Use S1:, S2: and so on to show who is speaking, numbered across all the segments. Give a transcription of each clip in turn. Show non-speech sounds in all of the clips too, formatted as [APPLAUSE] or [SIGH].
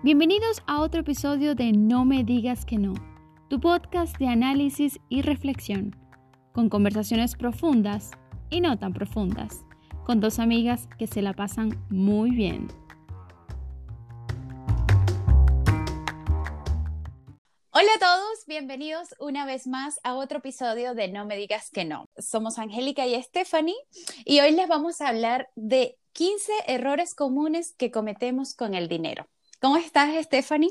S1: Bienvenidos a otro episodio de No me digas que no, tu podcast de análisis y reflexión, con conversaciones profundas y no tan profundas, con dos amigas que se la pasan muy bien. Hola a todos, bienvenidos una vez más a otro episodio de No me digas que no. Somos Angélica y Stephanie y hoy les vamos a hablar de 15 errores comunes que cometemos con el dinero. ¿Cómo estás, Stephanie?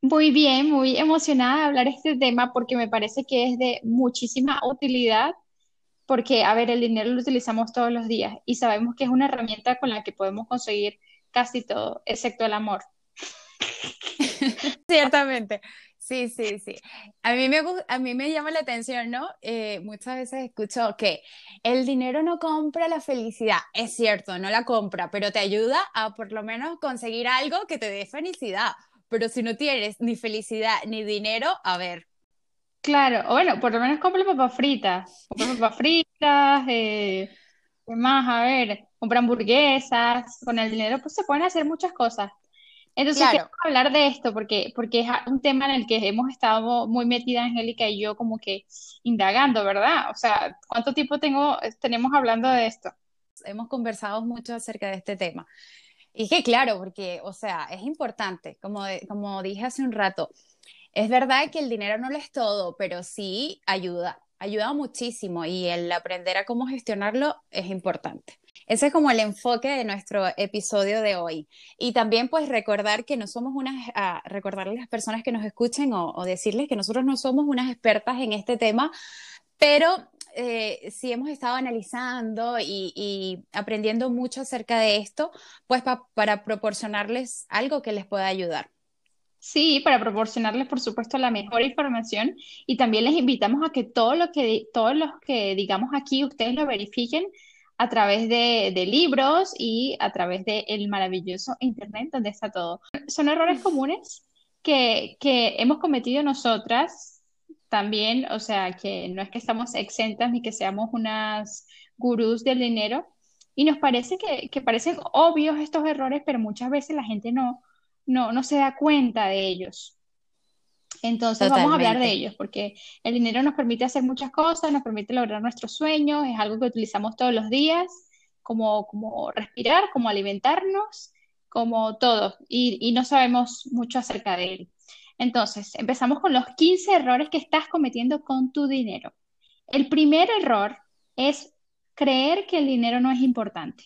S2: Muy bien, muy emocionada de hablar este tema porque me parece que es de muchísima utilidad, porque, a ver, el dinero lo utilizamos todos los días y sabemos que es una herramienta con la que podemos conseguir casi todo, excepto el amor. [LAUGHS] [LAUGHS]
S1: Ciertamente. Sí, sí, sí. A mí me, a mí me llama la atención, ¿no? Eh, muchas veces escucho que el dinero no compra la felicidad. Es cierto, no la compra, pero te ayuda a por lo menos conseguir algo que te dé felicidad. Pero si no tienes ni felicidad ni dinero, a ver.
S2: Claro, bueno, por lo menos compra papas fritas. Compra papas fritas, eh, ¿qué más? A ver, compra hamburguesas. Con el dinero pues se pueden hacer muchas cosas. Entonces, quiero hablar de esto porque, porque es un tema en el que hemos estado muy metida Angélica y yo como que indagando, ¿verdad? O sea, ¿cuánto tiempo tengo, tenemos hablando de esto?
S1: Hemos conversado mucho acerca de este tema. Y que claro, porque, o sea, es importante, como, como dije hace un rato, es verdad que el dinero no lo es todo, pero sí ayuda, ayuda muchísimo y el aprender a cómo gestionarlo es importante. Ese es como el enfoque de nuestro episodio de hoy. Y también pues recordar que no somos unas, uh, recordarle a las personas que nos escuchen o, decirles que nosotros no somos unas expertas en este tema, pero eh, sí hemos estado analizando y, aprendiendo mucho acerca de esto, pues para proporcionarles algo que les pueda ayudar.
S2: Sí, para proporcionarles, por supuesto, la mejor información y también les invitamos a que todo lo que, todos los que digamos aquí, ustedes lo verifiquen a través de, libros y a través del maravilloso Internet donde está todo. Son errores comunes que, hemos cometido nosotras también, o sea, que no es que estamos exentas ni que seamos unas gurús del dinero, y nos parece que, que parecen obvios estos errores, pero muchas veces la gente no, no, no se da cuenta de ellos. Entonces vamos a hablar de ellos, porque el dinero nos permite hacer muchas cosas, nos permite lograr nuestros sueños, es algo que utilizamos todos los días, como, como respirar, como alimentarnos, como todo, y, y no sabemos mucho acerca de él. Entonces, empezamos con los 15 errores que estás cometiendo con tu dinero. El primer error es creer que el dinero no es importante.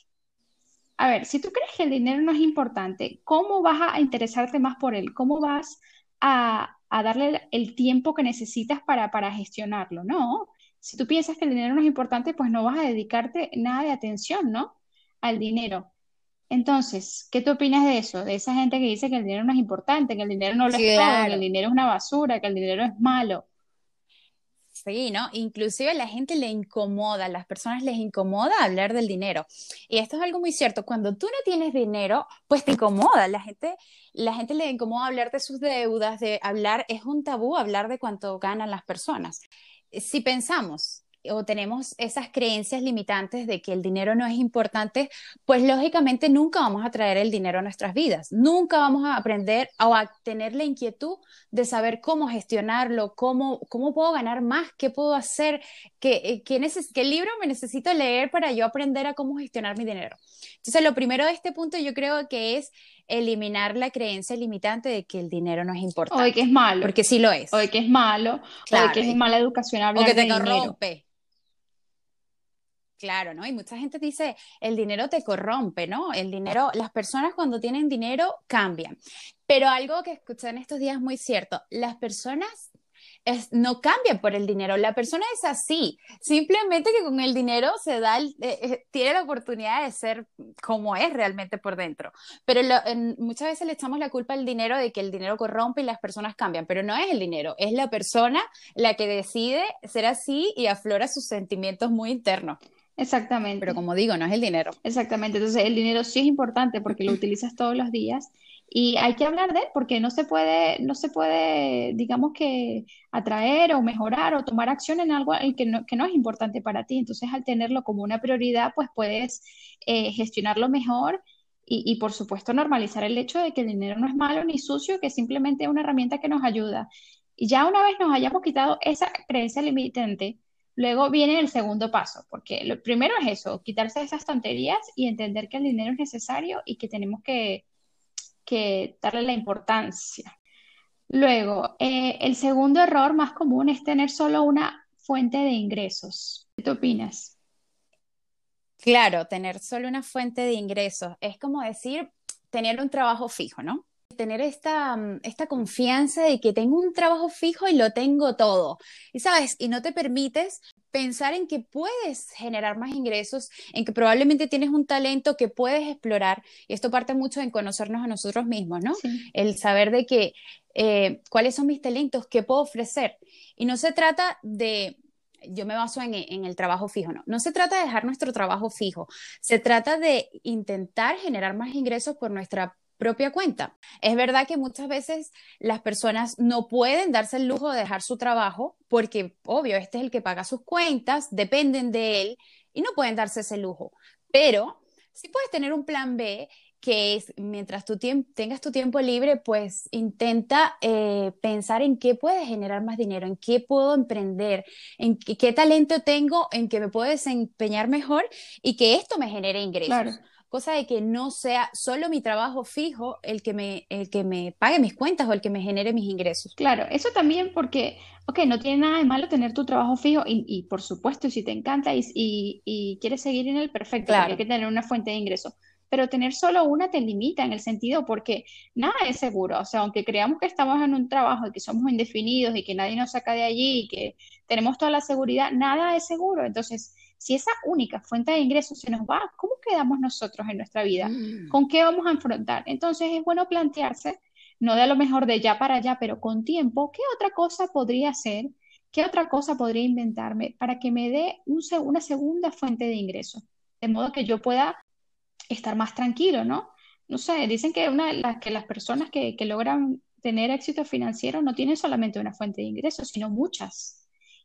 S2: A ver, si tú crees que el dinero no es importante, ¿cómo vas a interesarte más por él? ¿Cómo vas a, a darle el tiempo que necesitas para, para gestionarlo, ¿no? Si tú piensas que el dinero no es importante, pues no vas a dedicarte nada de atención, ¿no? Al dinero. Entonces, ¿qué tú opinas de eso? De esa gente que dice que el dinero no es importante, que el dinero no lo es todo, que el dinero es una basura, que el dinero es malo.
S1: Sí. Inclusive a la gente le incomoda, a las personas les incomoda hablar del dinero. Y esto es algo muy cierto. Cuando tú no tienes dinero, pues te incomoda. La gente, la gente le incomoda hablar de sus deudas, de hablar, es un tabú hablar de cuánto ganan las personas. Si pensamos o tenemos esas creencias limitantes de que el dinero no es importante, pues lógicamente nunca vamos a traer el dinero a nuestras vidas, nunca vamos a aprender o a tener la inquietud de saber cómo gestionarlo, cómo, cómo puedo ganar más, qué puedo hacer, qué, eh, qué, qué libro me necesito leer para yo aprender a cómo gestionar mi dinero. Entonces, lo primero de este punto yo creo que es eliminar la creencia limitante de que el dinero no es importante.
S2: O de que es malo.
S1: Porque sí lo es.
S2: O de que es malo, o de que es mala educación hablar
S1: O que te corrompe. Claro, ¿no? Y mucha gente dice, el dinero te corrompe, ¿no? El dinero, las personas cuando tienen dinero cambian. Pero algo que escuché en estos días muy cierto, las personas no cambian por el dinero, la persona es así, simplemente que con el dinero se da, eh, eh, tiene la oportunidad de ser como es realmente por dentro. Pero muchas veces le echamos la culpa al dinero de que el dinero corrompe y las personas cambian, pero no es el dinero, es la persona la que decide ser así y aflora sus sentimientos muy internos.
S2: Exactamente.
S1: Pero como digo, no es el dinero.
S2: Exactamente. Entonces, el dinero sí es importante porque lo [CLEARS THROAT] utilizas todos los días y hay que hablar de él porque no se puede, no se puede, digamos que atraer o mejorar o tomar acción en algo que no, que no es importante para ti. Entonces, al tenerlo como una prioridad, pues puedes eh, gestionarlo mejor Y, por supuesto normalizar el hecho de que el dinero no es malo ni sucio, que simplemente es una herramienta que nos ayuda. Y ya una vez nos hayamos quitado esa creencia limitante, luego viene el segundo paso, porque lo primero es eso, quitarse esas tonterías y entender que el dinero es necesario y que tenemos que, que darle la importancia. Luego, eh, el segundo error más común es tener solo una fuente de ingresos. ¿Qué opinas?
S1: Claro, tener solo una fuente de ingresos es como decir tener un trabajo fijo, ¿no? Tener esta, mm, esta confianza de que tengo un trabajo fijo y lo tengo todo. Y sabes, y no te permites pensar en que puedes generar más ingresos, en que probablemente tienes un talento que puedes explorar. Y esto parte mucho en conocernos a nosotros mismos, ¿no? El saber de que eh, cuáles son mis talentos, qué puedo ofrecer. Y no se trata de, yo me baso en, en, el trabajo fijo, no, no se trata de dejar nuestro trabajo fijo, se trata de intentar generar más ingresos por nuestra propia cuenta. Es verdad que muchas veces las personas no pueden darse el lujo de dejar su trabajo porque, obvio, este es el que paga sus cuentas, dependen de él y no pueden darse ese lujo. Pero sí puedes tener un plan B que es mientras tú tengas tu tiempo libre, pues intenta eh, pensar en qué puedes generar más dinero, en qué puedo emprender, en qué, talento tengo, en qué me puedo desempeñar mejor y que esto me genere ingresos. Cosa de que no sea solo mi trabajo fijo el que, me, el que me pague mis cuentas o el que me genere mis ingresos.
S2: Claro, eso también porque, ok, no tiene nada de malo tener tu trabajo fijo y, por supuesto, si te encanta y, y, quieres seguir en el perfecto, hay que tener una fuente de ingreso pero tener solo una te limita en el sentido porque nada es seguro. O sea, aunque creamos que estamos en un trabajo y que somos indefinidos y que nadie nos saca de allí y que tenemos toda la seguridad, nada es seguro. Entonces, si esa única fuente de ingresos se nos va, ¿cómo quedamos nosotros en nuestra vida? Mm. ¿Con qué vamos a enfrentar? Entonces, es bueno plantearse, no de a lo mejor de ya para allá, pero con tiempo, ¿qué otra cosa podría hacer? ¿Qué otra cosa podría inventarme para que me dé una segunda fuente de ingresos? De modo que yo pueda estar más tranquilo, ¿no? No sé, dicen que, una, las, que las personas que, que logran tener éxito financiero no tienen solamente una fuente de ingresos, sino muchas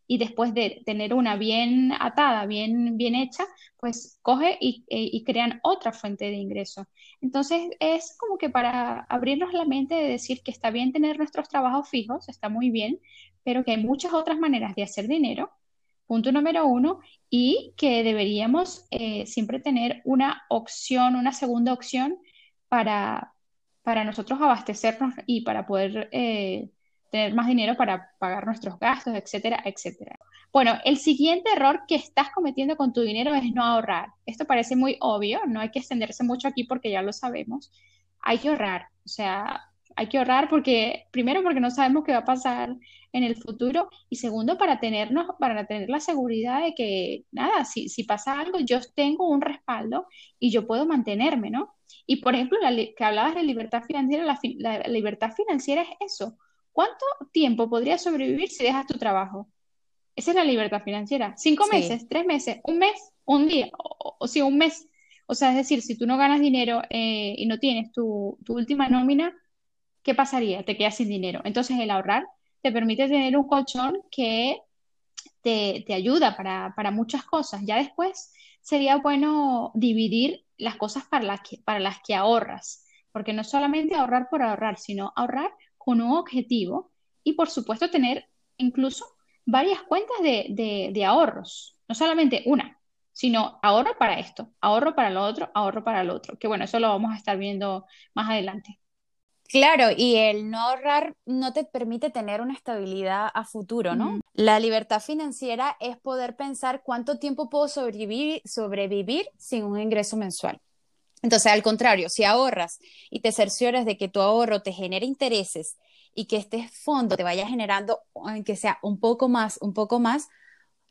S2: y después de tener una bien atada, bien, bien hecha, pues coge y, e, y, crean otra fuente de ingreso. Entonces es como que para abrirnos la mente de decir que está bien tener nuestros trabajos fijos, está muy bien, pero que hay muchas otras maneras de hacer dinero punto número uno, y que deberíamos eh, siempre tener una opción, una segunda opción para, para nosotros abastecernos y para poder eh, tener más dinero para pagar nuestros gastos, etcétera, etcétera. Bueno, el siguiente error que estás cometiendo con tu dinero es no ahorrar. Esto parece muy obvio, no hay que extenderse mucho aquí porque ya lo sabemos. Hay que ahorrar, o sea, hay que ahorrar porque, primero, porque no sabemos qué va a pasar en el futuro y segundo, para tenernos, para tener la seguridad de que, nada, si, si pasa algo, yo tengo un respaldo y yo puedo mantenerme, ¿no? Y por ejemplo, la, que hablabas de libertad financiera, la, libertad financiera es eso. ¿Cuánto tiempo podrías sobrevivir si dejas tu trabajo? Esa es la libertad financiera. ¿Cinco meses? ¿Tres meses? ¿Un mes? ¿Un día? O, si un mes. O sea, es decir, si tú no ganas dinero eh, y no tienes tu, tu última nómina, ¿qué pasaría? Te quedas sin dinero. Entonces, el ahorrar te permite tener un colchón que te, ayuda para, muchas cosas. Ya después sería bueno dividir las cosas para las que, para las que ahorras, porque no solamente ahorrar por ahorrar, sino ahorrar con un objetivo y por supuesto tener incluso varias cuentas de, de ahorros, no solamente una, sino ahorro para esto, ahorro para lo otro, ahorro para lo otro, que bueno, eso lo vamos a estar viendo más adelante.
S1: Claro, y el no ahorrar no te permite tener una estabilidad a futuro, ¿no? La libertad financiera es poder pensar cuánto tiempo puedo sobrevivir, sobrevivir sin un ingreso mensual. Entonces, al contrario, si ahorras y te cercioras de que tu ahorro te genere intereses y que este fondo te vaya generando, aunque sea un poco más, un poco más,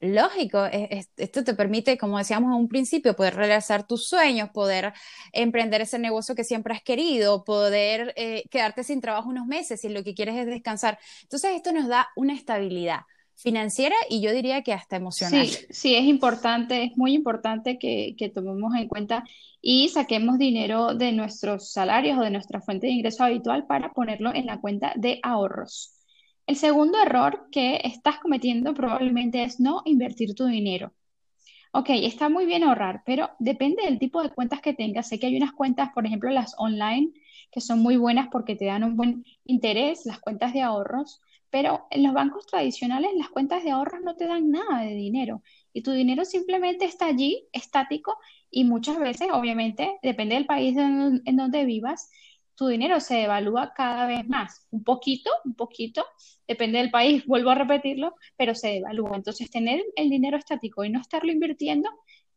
S1: lógico, esto te permite, como decíamos en un principio, poder realizar tus sueños, poder emprender ese negocio que siempre has querido, poder eh, quedarte sin trabajo unos meses si lo que quieres es descansar. Entonces, esto nos da una estabilidad financiera y yo diría que hasta emocional.
S2: Sí, sí, es importante, es muy importante que, que tomemos en cuenta y saquemos dinero de nuestros salarios o de nuestra fuente de ingreso habitual para ponerlo en la cuenta de ahorros. El segundo error que estás cometiendo probablemente es no invertir tu dinero. Ok, está muy bien ahorrar, pero depende del tipo de cuentas que tengas. Sé que hay unas cuentas, por ejemplo, las online, que son muy buenas porque te dan un buen interés, las cuentas de ahorros, pero en los bancos tradicionales las cuentas de ahorros no te dan nada de dinero y tu dinero simplemente está allí, estático, y muchas veces, obviamente, depende del país en, en donde vivas, tu dinero se devalúa cada vez más, un poquito, un poquito, depende del país, [LAUGHS] vuelvo a repetirlo, pero se devalúa. Entonces, tener el dinero estático y no estarlo invirtiendo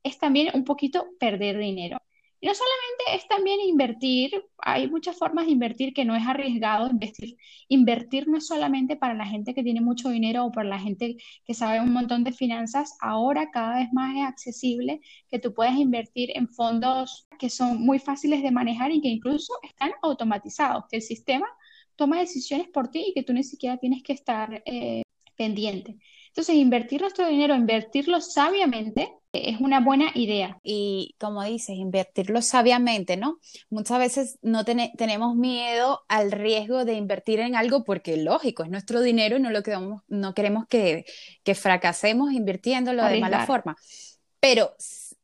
S2: es también un poquito perder dinero. Y no solamente es también invertir, hay muchas formas de invertir que no es arriesgado invertir. Invertir no es solamente para la gente que tiene mucho dinero o para la gente que sabe un montón de finanzas, ahora cada vez más es accesible que tú puedes invertir en fondos que son muy fáciles de manejar y que incluso están automatizados, que el sistema toma decisiones por ti y que tú ni siquiera tienes que estar eh, pendiente. Entonces, invertir nuestro dinero, invertirlo sabiamente, es una buena idea.
S1: Y como dices, invertirlo sabiamente, ¿no? Muchas veces no tenemos miedo al riesgo de invertir en algo porque lógico, es nuestro dinero y no lo queremos, no queremos que, que fracasemos invirtiéndolo de mala forma. Pero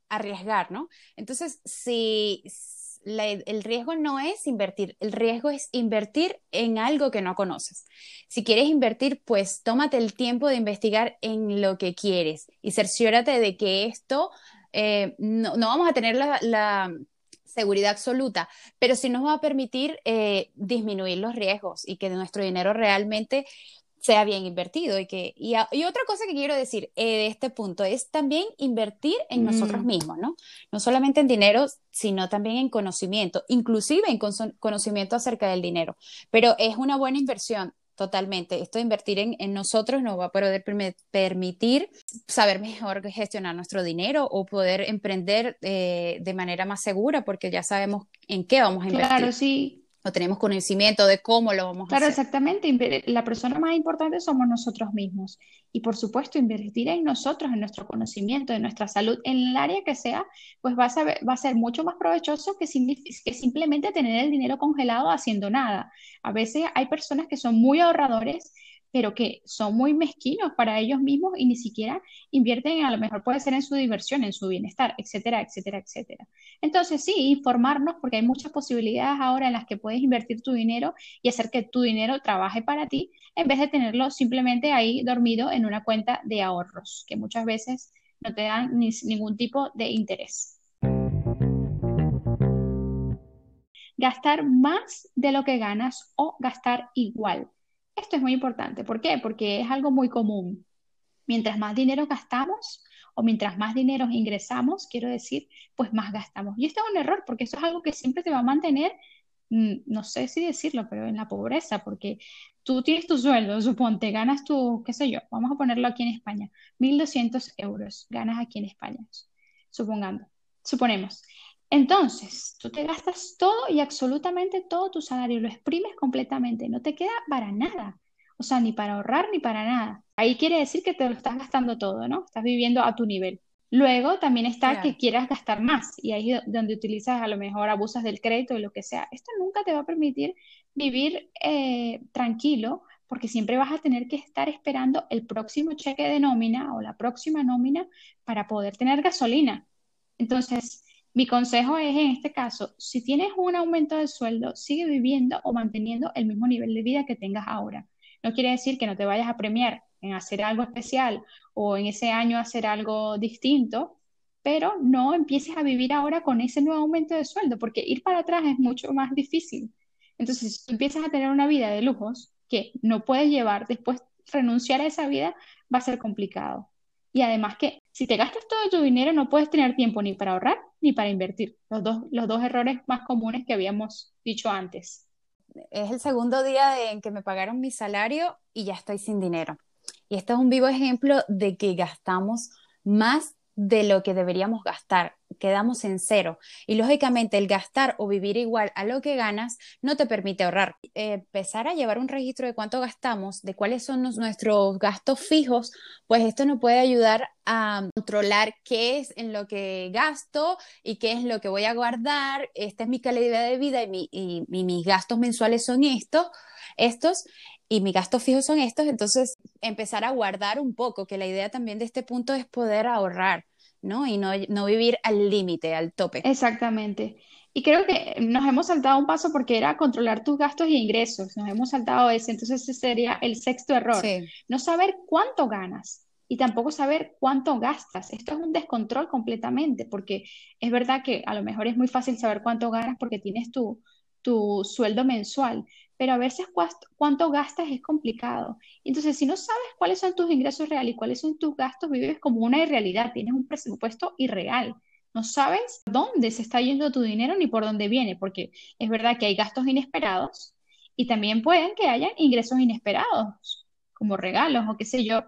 S1: arriesgar, ¿no? Entonces, si el riesgo no es invertir, el riesgo es invertir en algo que no conoces. Si quieres invertir, pues tómate el tiempo de investigar en lo que quieres y cerciórate de que esto eh, no, vamos a tener la, seguridad absoluta, pero sí nos va a permitir eh, disminuir los riesgos y que nuestro dinero realmente sea bien invertido y que y, otra cosa que quiero decir eh, de este punto es también invertir en nosotros mm. mismos, ¿no? No solamente en dinero, sino también en conocimiento, inclusive en conocimiento acerca del dinero, pero es una buena inversión. Totalmente. Esto de invertir en, en nosotros nos va a poder permitir saber mejor gestionar nuestro dinero o poder emprender eh, de manera más segura porque ya sabemos en qué vamos a invertir.
S2: Claro, sí
S1: no tenemos conocimiento de cómo lo vamos
S2: a hacer.
S1: Claro,
S2: exactamente. La persona más importante somos nosotros mismos. Y por supuesto, invertir en nosotros, en nuestro conocimiento, en nuestra salud, en el área que sea, pues va a, va a ser mucho más provechoso que, que simplemente tener el dinero congelado haciendo nada. A veces hay personas que son muy ahorradores pero que son muy mezquinos para ellos mismos y ni siquiera invierten, a lo mejor puede ser en su diversión, en su bienestar, etcétera, etcétera, etcétera. Entonces, sí, informarnos porque hay muchas posibilidades ahora en las que puedes invertir tu dinero y hacer que tu dinero trabaje para ti en vez de tenerlo simplemente ahí dormido en una cuenta de ahorros, que muchas veces no te dan ningún tipo de interés. Gastar más de lo que ganas o gastar igual. Esto es muy importante. ¿Por qué? Porque es algo muy común. Mientras más dinero gastamos o mientras más dinero ingresamos, quiero decir, pues más gastamos. Y esto es un error porque eso es algo que siempre te va a mantener, mm, no sé si decirlo, pero en la pobreza, porque tú tienes tu sueldo, suponte, ganas tu, qué sé yo, vamos a ponerlo aquí en España, 1.200 euros ganas aquí en España, supongando, suponemos. Entonces, tú te gastas todo y absolutamente todo tu salario, lo exprimes completamente, no te queda para nada, o sea, ni para ahorrar ni para nada. Ahí quiere decir que te lo estás gastando todo, ¿no? Estás viviendo a tu nivel. Luego también está que quieras gastar más y ahí es donde utilizas a lo mejor abusas del crédito y lo que sea. Esto nunca te va a permitir vivir eh, tranquilo porque siempre vas a tener que estar esperando el próximo cheque de nómina o la próxima nómina para poder tener gasolina. Entonces, mi consejo es, en este caso, si tienes un aumento de sueldo, sigue viviendo o manteniendo el mismo nivel de vida que tengas ahora. No quiere decir que no te vayas a premiar en hacer algo especial o en ese año hacer algo distinto, pero no empieces a vivir ahora con ese nuevo aumento de sueldo, porque ir para atrás es mucho más difícil. Entonces, si empiezas a tener una vida de lujos que no puedes llevar, después renunciar a esa vida va a ser complicado. Y además que si te gastas todo tu dinero no puedes tener tiempo ni para ahorrar ni para invertir. Los dos, los dos errores más comunes que habíamos dicho antes.
S1: Es el segundo día en que me pagaron mi salario y ya estoy sin dinero. Y este es un vivo ejemplo de que gastamos más de lo que deberíamos gastar, quedamos en cero. Y lógicamente el gastar o vivir igual a lo que ganas no te permite ahorrar. empezar a llevar un registro de cuánto gastamos, de cuáles son nuestros gastos fijos, pues esto nos puede ayudar a controlar qué es en lo que gasto y qué es lo que voy a guardar. Esta es mi calidad de vida y, y mis gastos mensuales son estos, estos y mis gastos fijos son estos, entonces empezar a guardar un poco, que la idea también de este punto es poder ahorrar, ¿no? Y no, no vivir al límite, al tope.
S2: Exactamente. Y creo que nos hemos saltado un paso porque era controlar tus gastos y ingresos. Nos hemos saltado ese. Entonces ese sería el sexto error. No saber cuánto ganas y tampoco saber cuánto gastas. Esto es un descontrol completamente porque es verdad que a lo mejor es muy fácil saber cuánto ganas porque tienes tu, tu sueldo mensual, pero a veces cuánto gastas es complicado. Entonces, si no sabes cuáles son tus ingresos reales y cuáles son tus gastos, vives como una irrealidad, tienes un presupuesto irreal. No sabes dónde se está yendo tu dinero ni por dónde viene, porque es verdad que hay gastos inesperados y también pueden que haya ingresos inesperados, como regalos o qué sé yo.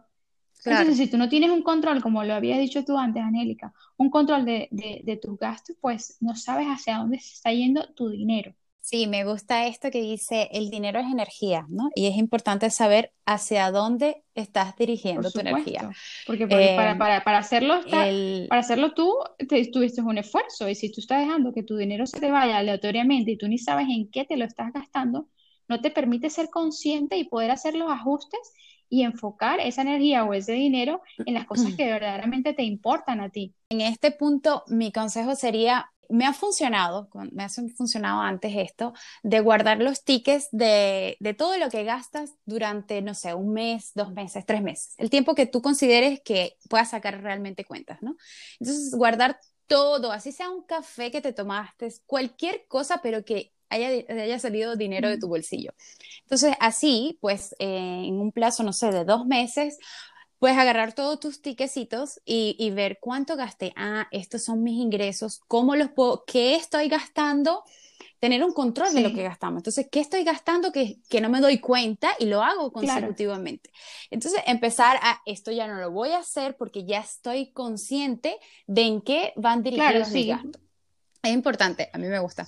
S2: Entonces, si tú no tienes un control, como lo había dicho tú antes, Angélica, un control de, de tus gastos, pues no sabes hacia dónde se está yendo tu dinero.
S1: Sí, me gusta esto que dice, el dinero es energía, ¿no? Y es importante saber hacia dónde estás dirigiendo tu energía.
S2: Porque para, em, para, para, hacerlo para hacerlo tú, te, tuviste un esfuerzo. Y si tú estás dejando que tu dinero se te vaya aleatoriamente y tú ni sabes en qué te lo estás gastando, no te permite ser consciente y poder hacer los ajustes y enfocar esa energía o ese dinero en las cosas que [CLEARS THROAT] verdaderamente te importan a ti.
S1: En este punto, mi consejo sería me ha funcionado, me ha funcionado antes esto, de guardar los tickets de, de, todo lo que gastas durante, no sé, un mes, dos meses, tres meses, el tiempo que tú consideres que puedas sacar realmente cuentas, ¿no? Entonces, guardar todo, así sea un café que te tomaste, cualquier cosa, pero que haya, haya salido dinero de tu bolsillo. Entonces, así, pues, eh, en un plazo, no sé, de dos meses, Puedes agarrar todos tus tiquecitos y, ver cuánto gasté. Ah, estos son mis ingresos, cómo los puedo, qué estoy gastando, tener un control de lo que gastamos. Entonces, ¿qué estoy gastando que, que no me doy cuenta y lo hago consecutivamente? Entonces, empezar a, esto ya no lo voy a hacer porque ya estoy consciente de en qué van dirigidos mis gastos. Es importante, a mí me gusta.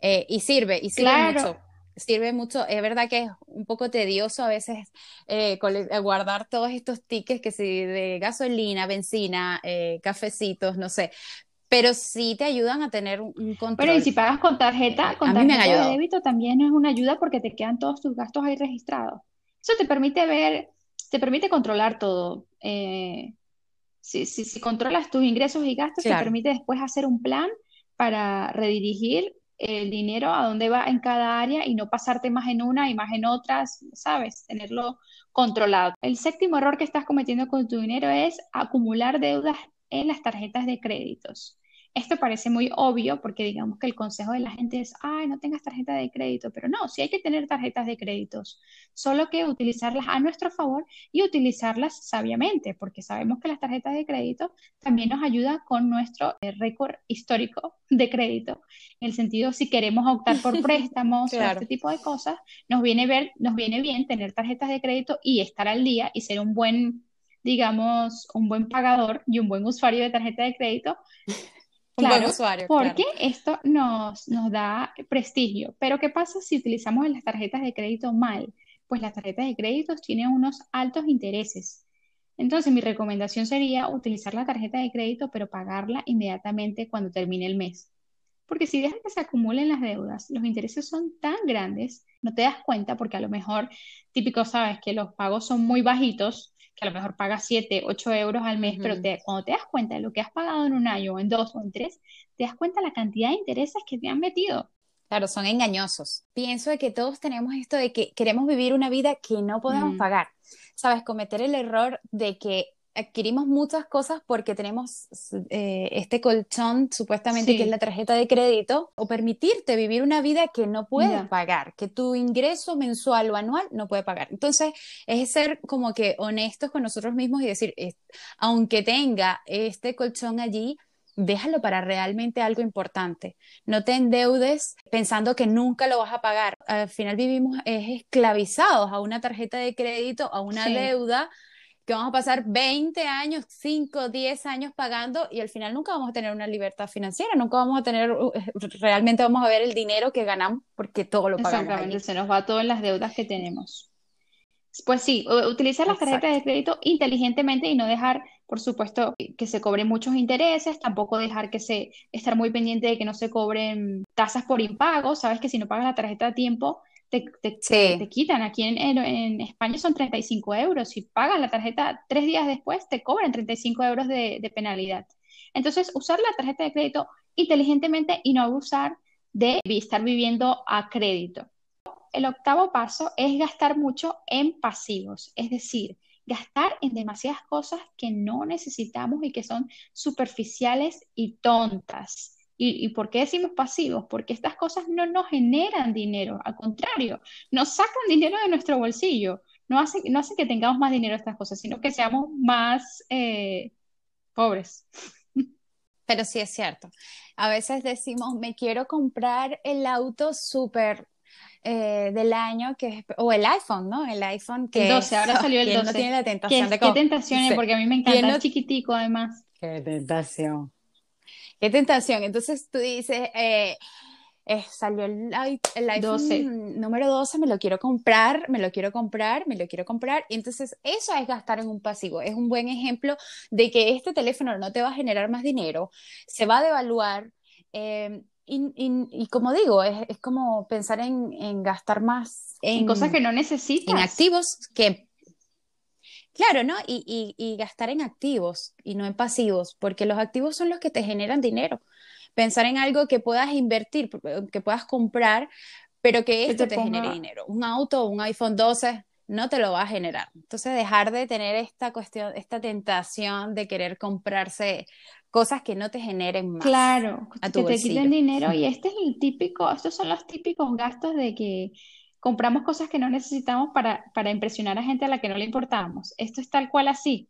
S1: Eh, y sirve, y sirve mucho sirve mucho, es verdad que es un poco tedioso a veces eh, eh, guardar todos estos tickets que si de gasolina, benzina, eh, cafecitos, no sé, pero sí te ayudan a tener un control.
S2: Pero y si pagas con tarjeta, con tarjeta de débito también es una ayuda porque te quedan todos tus gastos ahí registrados. Eso te permite ver, te permite controlar todo. si, si, controlas tus ingresos y gastos, te permite después hacer un plan para redirigir el dinero a dónde va en cada área y no pasarte más en una y más en otras, ¿sabes? Tenerlo controlado. El séptimo error que estás cometiendo con tu dinero es acumular deudas en las tarjetas de créditos. Esto parece muy obvio porque digamos que el consejo de la gente es, ay, no tengas tarjeta de crédito, pero no, sí hay que tener tarjetas de créditos, solo que utilizarlas a nuestro favor y utilizarlas sabiamente, porque sabemos que las tarjetas de crédito también nos ayudan con nuestro eh, récord histórico de crédito. En el sentido, si queremos optar por [LAUGHS] préstamos o este tipo de cosas, nos viene, ver, nos viene bien tener tarjetas de crédito y estar al día y ser un buen digamos, un buen pagador y un buen usuario de tarjeta de crédito Claro, porque esto nos, nos da prestigio. Pero ¿qué pasa si utilizamos las tarjetas de crédito mal? Pues las tarjetas de crédito tienen unos altos intereses. Entonces, mi recomendación sería utilizar la tarjeta de crédito, pero pagarla inmediatamente cuando termine el mes. Porque si dejas que se acumulen las deudas, los intereses son tan grandes, no te das cuenta porque a lo mejor, típico, sabes que los pagos son muy bajitos que a lo mejor pagas 7, 8 euros al mes, pero te, cuando te das cuenta de lo que has pagado en un año, o en dos, o en tres, te das cuenta de la cantidad de intereses que te han metido.
S1: Claro, son engañosos. Pienso de que todos tenemos esto de que queremos vivir una vida que no podemos pagar. Sabes, cometer el error de que adquirimos muchas cosas porque tenemos eh, este colchón supuestamente que es la tarjeta de crédito o permitirte vivir una vida que no puedes pagar, que tu ingreso mensual o anual no puede pagar. Entonces, es ser como que honestos con nosotros mismos y decir, aunque tenga este colchón allí, déjalo para realmente algo importante. No te endeudes pensando que nunca lo vas a pagar. Al final vivimos esclavizados a una tarjeta de crédito, a una deuda que vamos a pasar 20 años, 5, 10 años pagando y al final nunca vamos a tener una libertad financiera, nunca vamos a tener, uh, realmente vamos a ver el dinero que ganamos porque todo lo pagamos.
S2: Exactamente, se nos va todo en las deudas que tenemos. Pues sí, utilizar las tarjetas de crédito inteligentemente y no dejar, por supuesto, que se cobren muchos intereses, tampoco dejar que se, estar muy pendiente de que no se cobren tasas por impago, sabes que si no pagas la tarjeta a tiempo, te, te, quitan. Aquí en, en, España son 35 euros. Si pagas la tarjeta tres días después, te cobran 35 euros de, de penalidad. Entonces, usar la tarjeta de crédito inteligentemente y no abusar de estar viviendo a crédito. El octavo paso es gastar mucho en pasivos, es decir, gastar en demasiadas cosas que no necesitamos y que son superficiales y tontas. ¿Y, por qué decimos pasivos? Porque estas cosas no nos generan dinero, al contrario, nos sacan dinero de nuestro bolsillo. No hacen, no hace que tengamos más dinero estas cosas, sino que seamos más eh, pobres.
S1: Pero sí es cierto. A veces decimos, me quiero comprar el auto súper eh, del año, que o el iPhone, ¿no? El iPhone que...
S2: El 12, ahora [LAUGHS] salió el 12.
S1: no tiene la tentación
S2: ¿Qué, de... ¿Qué tentaciones? [LAUGHS] Porque a mí me encanta, el chiquitico además.
S1: Qué tentación. Qué tentación. Entonces tú dices, eh, eh, salió el, iPhone 12. número 12, me lo quiero comprar, me lo quiero comprar, me lo quiero comprar. Y entonces eso es gastar en un pasivo. Es un buen ejemplo de que este teléfono no te va a generar más dinero, se va a devaluar. Eh, y, como digo, es, como pensar en, gastar más
S2: en, cosas que no necesitas.
S1: En activos que Claro, ¿no? Y, y, gastar en activos y no en pasivos, porque los activos son los que te generan dinero. Pensar en algo que puedas invertir, que puedas comprar, pero que esto te, genere dinero. Un auto, un iPhone 12, no te lo va a generar. Entonces, dejar de tener esta cuestión, esta tentación de querer comprarse cosas que no te generen más.
S2: Claro, a tu que te quiten dinero. Y este es el típico, estos son los típicos gastos de que compramos cosas que no necesitamos para, para impresionar a gente a la que no le importamos. Esto es tal cual así.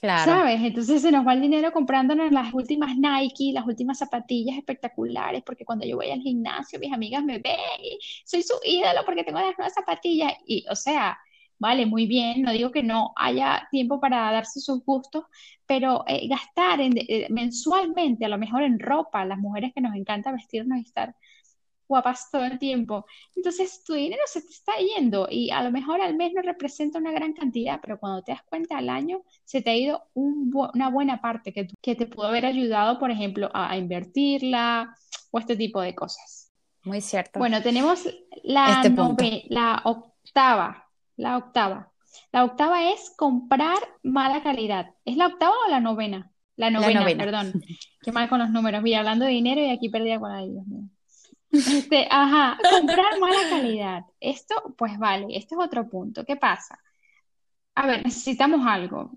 S2: Claro. ¿Sabes? Entonces se nos va el dinero comprándonos las últimas Nike, las últimas zapatillas espectaculares, porque cuando yo voy al gimnasio, mis amigas me ven y soy su ídolo porque tengo las nuevas zapatillas. Y, o sea, vale, muy bien, no digo que no haya tiempo para darse sus gustos, pero eh, gastar en, eh, mensualmente, a lo mejor en ropa, las mujeres que nos encanta vestirnos y estar guapas todo el tiempo. Entonces tu dinero se te está yendo y a lo mejor al mes no representa una gran cantidad, pero cuando te das cuenta al año se te ha ido una buena parte que, que te pudo haber ayudado, por ejemplo, a, invertirla o este tipo de cosas.
S1: Muy cierto.
S2: Bueno, tenemos la, este la octava, la octava. La octava es comprar mala calidad. ¿Es la octava o la novena? La novena, perdón. [LAUGHS] Qué mal con los números. Voy hablando de dinero y aquí perdí con ellos. Este, ajá, comprar mala calidad. Esto, pues vale, este es otro punto. ¿Qué pasa? A ver, necesitamos algo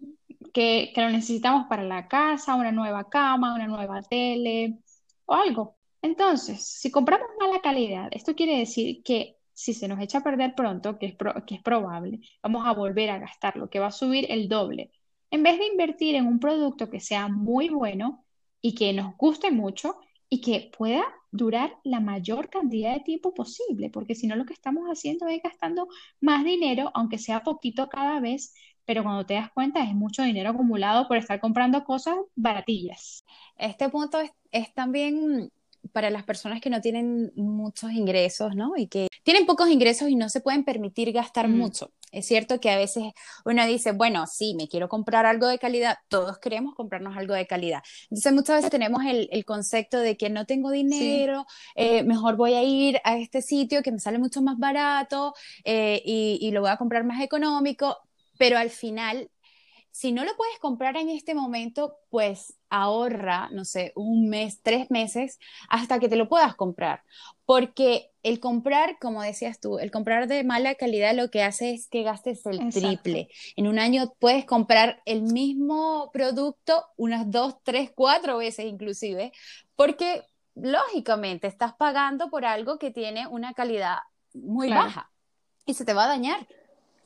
S2: que, que lo necesitamos para la casa, una nueva cama, una nueva tele o algo. Entonces, si compramos mala calidad, esto quiere decir que si se nos echa a perder pronto, que es, que es probable, vamos a volver a gastarlo, que va a subir el doble. En vez de invertir en un producto que sea muy bueno y que nos guste mucho y que pueda durar la mayor cantidad de tiempo posible, porque si no lo que estamos haciendo es gastando más dinero, aunque sea poquito cada vez, pero cuando te das cuenta es mucho dinero acumulado por estar comprando cosas baratillas.
S1: Este punto es, es también para las personas que no tienen muchos ingresos, ¿no? Y que tienen pocos ingresos y no se pueden permitir gastar mucho. Es cierto que a veces uno dice, bueno, sí, me quiero comprar algo de calidad, todos queremos comprarnos algo de calidad. Entonces muchas veces tenemos el, concepto de que no tengo dinero, eh, mejor voy a ir a este sitio que me sale mucho más barato eh, y, y lo voy a comprar más económico, pero al final si no lo puedes comprar en este momento, pues ahorra, no sé, un mes, tres meses hasta que te lo puedas comprar. Porque el comprar, como decías tú, el comprar de mala calidad lo que hace es que gastes el triple. En un año puedes comprar el mismo producto unas dos, tres, cuatro veces inclusive, porque lógicamente estás pagando por algo que tiene una calidad muy baja y se te va a dañar.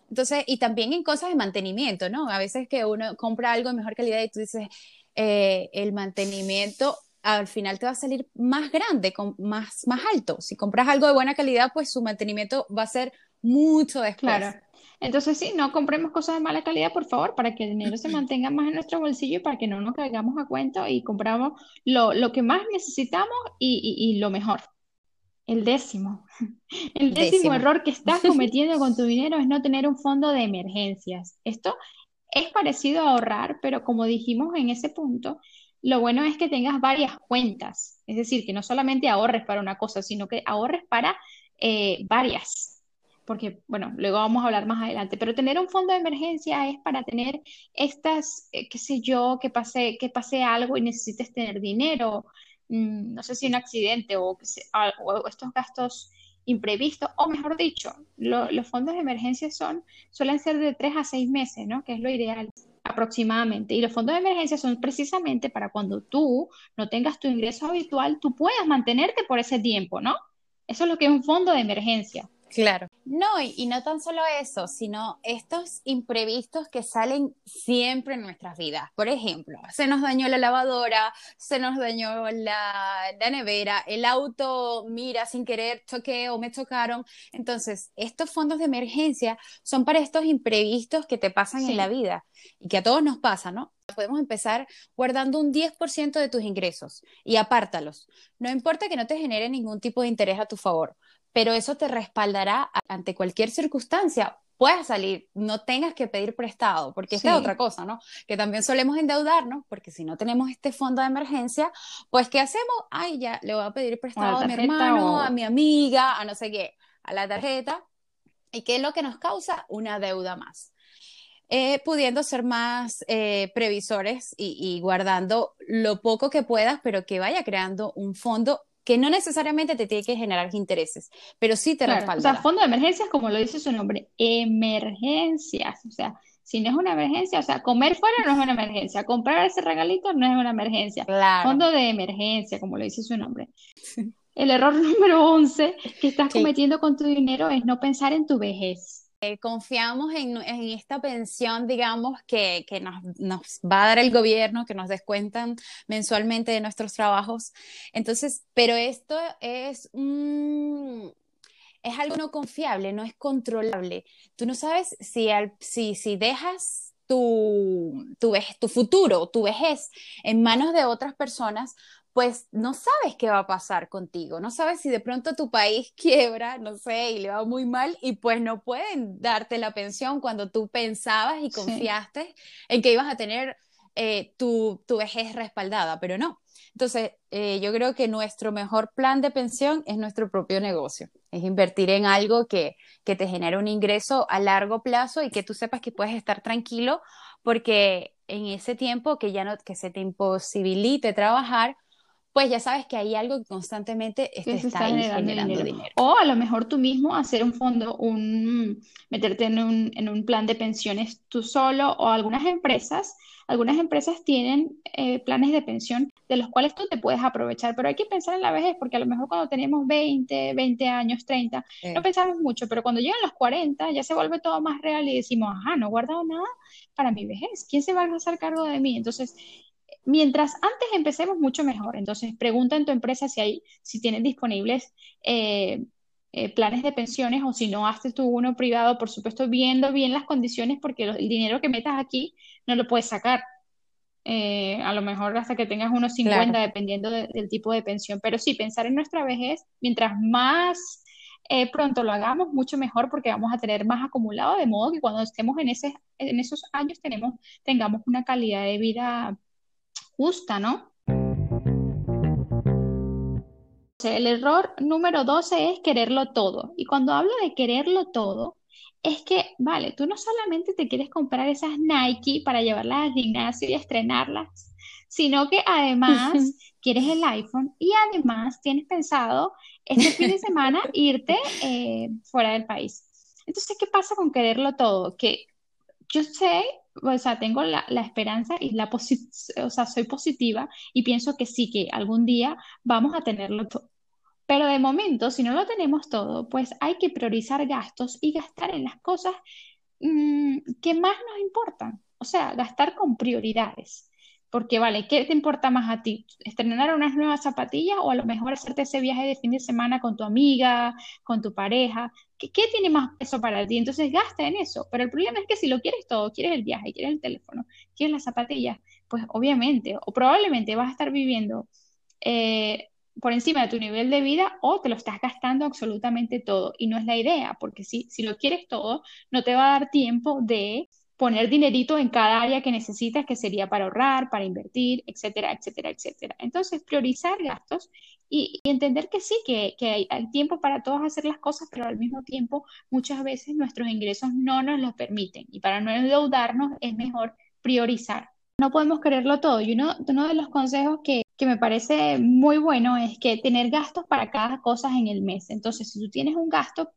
S1: Entonces, y también en cosas de mantenimiento, ¿no? A veces que uno compra algo de mejor calidad y tú dices, eh, el mantenimiento al final te va a salir más grande, más, más alto. Si compras algo de buena calidad, pues su mantenimiento va a ser mucho después.
S2: Claro. Entonces, sí, no compremos cosas de mala calidad, por favor, para que el dinero se mantenga más en nuestro bolsillo y para que no nos caigamos a cuento y compramos lo, lo que más necesitamos y, y lo mejor. El décimo. [LAUGHS] El décimo, error que estás [LAUGHS] cometiendo con tu dinero es no tener un fondo de emergencias. Esto es parecido a ahorrar, pero como dijimos en ese punto, lo bueno es que tengas varias cuentas. Es decir, que no solamente ahorres para una cosa, sino que ahorres para eh, varias. porque, bueno, luego vamos a hablar más adelante, pero tener un fondo de emergencia es para tener estas, eh, qué sé yo, que pase, que pase algo y necesites tener dinero, mm, no sé si un accidente o, o estos gastos imprevistos, o mejor dicho, los fondos de emergencia son, suelen ser de tres a seis meses, ¿no? Que es lo ideal aproximadamente. Y los fondos de emergencia son precisamente para cuando tú no tengas tu ingreso habitual, tú puedas mantenerte por ese tiempo, ¿no? Eso es lo que es un fondo de emergencia.
S1: Claro. No, y, no tan solo eso, sino estos imprevistos que salen siempre en nuestras vidas. Por ejemplo, se nos dañó la lavadora, se nos dañó la, nevera, el auto, mira, sin querer choqué o me chocaron. Entonces, estos fondos de emergencia son para estos imprevistos que te pasan en la vida y que a todos nos pasa, ¿no? Podemos empezar guardando un 10% de tus ingresos y apártalos. No importa que no te genere ningún tipo de interés a tu favor pero eso te respaldará ante cualquier circunstancia. Puedas salir, no tengas que pedir prestado, porque esta es otra cosa, ¿no? Que también solemos endeudarnos, porque si no tenemos este fondo de emergencia, pues ¿qué hacemos? Ay, ya, le voy a pedir prestado a, mi hermano, a mi amiga, a no sé qué, a la tarjeta. ¿Y qué es lo que nos causa? Una deuda más. Eh, pudiendo ser más eh, previsores y, y, guardando lo poco que puedas, pero que vaya creando un fondo que no necesariamente te tiene que generar intereses, pero sí te claro,
S2: O sea, fondo de emergencias, como lo dice su nombre, emergencias. O sea, si no es una emergencia, o sea, comer fuera no es una emergencia, comprar ese regalito no es una emergencia. Fondo de emergencia, como lo dice su nombre. El error [LAUGHS] número 11 que estás cometiendo con tu dinero es no pensar en tu vejez.
S1: Eh, confiamos en, esta pensión, digamos, que, nos, va a dar el gobierno, que nos descuentan mensualmente de nuestros trabajos. Entonces, pero esto es es algo no confiable, no es controlable. Tú no sabes si, si, si dejas tu, tu, tu futuro, tu vejez en manos de otras personas, pues no sabes qué va a pasar contigo, no sabes si de pronto tu país [LAUGHS] quiebra, no sé, y le va muy mal y pues no pueden darte la pensión cuando tú pensabas y confiaste en que ibas a tener eh, tu, tu, vejez respaldada, pero no. Entonces, eh, yo creo que nuestro mejor plan de pensión es nuestro propio negocio, es invertir en algo que, que te genere un ingreso a largo plazo y que tú sepas que puedes estar tranquilo porque en ese tiempo que ya no, que se te imposibilite trabajar, pues ya sabes que hay algo que constantemente te está, generando, dinero.
S2: O a lo mejor tú mismo hacer un fondo, un, meterte en un, en un plan de pensiones tú solo o algunas empresas. Algunas empresas tienen eh, planes de pensión de los cuales tú te puedes aprovechar, pero hay que pensar en la vejez, porque a lo mejor cuando tenemos 20, 20 años, 30, no pensamos mucho, pero cuando llegan los 40 ya se vuelve todo más real y decimos, ajá, no he guardado nada para mi vejez, ¿quién se va a hacer cargo de mí? Entonces, mientras antes empecemos, mucho mejor. Entonces, pregunta en tu empresa si hay, si tienen disponibles eh, eh, planes de pensiones o si no, hazte tú uno privado, por supuesto, viendo bien las condiciones, porque el dinero que metas aquí no lo puedes sacar. Eh, a lo mejor hasta que tengas unos 50, dependiendo del tipo de pensión. Pero sí, pensar en nuestra vejez, mientras más pronto lo hagamos, mucho mejor porque vamos a tener más acumulado, de modo que cuando estemos en, ese, en esos años tenemos, tengamos una calidad de vida justa, ¿no? El error número 12 es quererlo todo. Y cuando hablo de quererlo todo, es que, vale, tú no solamente te quieres comprar esas Nike para llevarlas al gimnasio y estrenarlas, sino que además quieres el iPhone y además tienes pensado este fin de semana [LAUGHS] irte eh, fuera del país. Entonces, ¿qué pasa con quererlo todo? Que yo sé o sea, tengo la, esperanza y la o sea, soy positiva y pienso que sí, que algún día vamos a tenerlo todo. Pero de momento, si no lo tenemos todo, pues hay que priorizar gastos y gastar en las cosas mm, que más nos importan. O sea, gastar con prioridades. Porque, vale, ¿qué te importa más a ti? ¿Estrenar unas nuevas zapatillas o a lo mejor hacerte ese viaje de fin de semana con tu amiga, con tu pareja? ¿Qué, tiene más peso para ti? Entonces gasta en eso. Pero el problema es que si lo quieres todo, quieres el viaje, quieres el teléfono, quieres las zapatillas, pues obviamente o probablemente vas a estar viviendo eh, por encima de tu nivel de vida o te lo estás gastando absolutamente todo. Y no es la idea, porque si, si lo quieres todo, no te va a dar tiempo de poner dinerito en cada área que necesitas, que sería para ahorrar, para invertir, etcétera, etcétera, etcétera. Entonces, priorizar gastos y, entender que sí, que, hay, tiempo para todos hacer las cosas, pero al mismo tiempo muchas veces nuestros ingresos no nos lo permiten y para no endeudarnos es mejor priorizar. No podemos quererlo todo y uno, uno de los consejos que, que me parece muy bueno es que tener gastos para cada cosa en el mes. Entonces, si tú tienes un gasto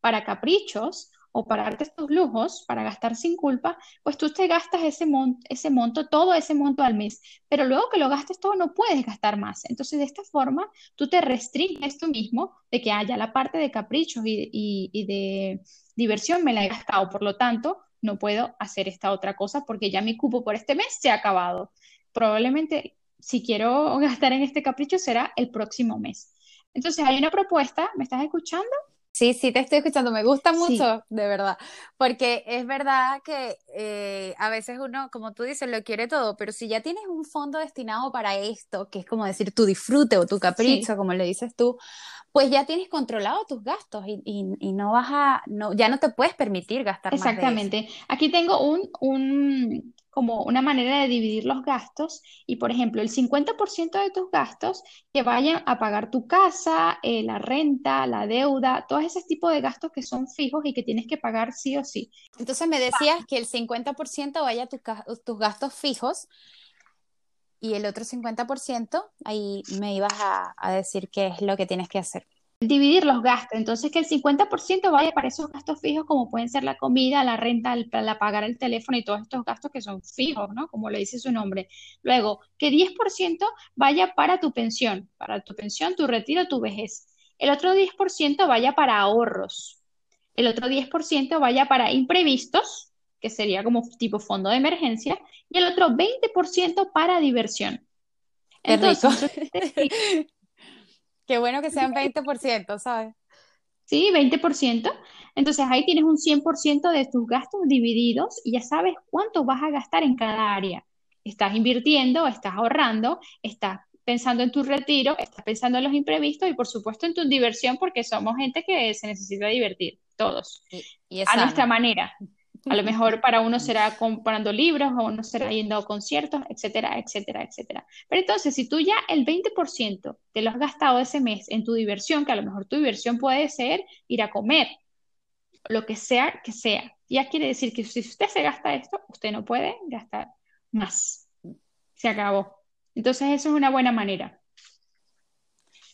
S2: para caprichos, o para darte estos lujos, para gastar sin culpa, pues tú te gastas ese, ese monto, todo ese monto al mes, pero luego que lo gastes todo no puedes gastar más. Entonces, de esta forma, tú te restringes tú mismo de que haya la parte de caprichos y, de diversión me la he gastado, por lo tanto, no puedo hacer esta otra cosa porque ya mi cupo por este mes se ha acabado. Probablemente, si quiero [LAUGHS] gastar en este capricho, será el próximo mes. Entonces, hay una propuesta, ¿me estás escuchando?
S1: Sí, sí, te estoy escuchando, me gusta mucho, de verdad, porque es verdad que eh, a veces uno, como tú dices, lo quiere todo, pero si ya tienes un fondo destinado para esto, que es como decir tu disfrute o tu capricho, como le dices tú, pues ya tienes controlado tus gastos y, y, no vas a, no, ya no te puedes permitir gastar
S2: Exactamente.
S1: más de eso.
S2: Aquí tengo un, un, como una manera de dividir los gastos y, por ejemplo, el 50% de tus gastos que vayan a pagar tu casa, eh, la renta, la deuda, todos esos tipos de gastos que son fijos y que tienes que pagar sí o sí.
S1: Entonces me decías que el 50% vaya a tus gastos fijos y el otro 50% ahí me ibas a, decir qué es lo que tienes que hacer
S2: dividir los gastos. Entonces, que el 50% vaya para esos gastos fijos, como pueden ser la comida, la renta, la pagar el teléfono y todos estos gastos que son fijos, ¿no? Como le dice su nombre. Luego, que 10% vaya para tu pensión, para tu pensión, tu retiro, tu vejez. El otro 10% vaya para ahorros. El otro 10% vaya para imprevistos, que sería como tipo fondo de emergencia. Y el otro 20% para diversión.
S1: Entonces, [LAUGHS] Qué bueno que sean 20%, ¿sabes?
S2: Sí, 20%. Entonces ahí tienes un 100% de tus gastos divididos y ya sabes cuánto vas a gastar en cada área. Estás invirtiendo, estás ahorrando, estás pensando en tu retiro, estás pensando en los imprevistos y por supuesto en tu diversión porque somos gente que se necesita divertir, todos, y, a nuestra manera. A lo mejor para uno será comprando libros, o uno será yendo a conciertos, etcétera, etcétera, etcétera. Pero entonces, si tú ya el 20% te lo has gastado ese mes en tu diversión, que a lo mejor tu diversión puede ser ir a comer, lo que sea que sea, ya quiere decir que si usted se gasta esto, usted no puede gastar más. Se acabó. Entonces, eso es una buena manera.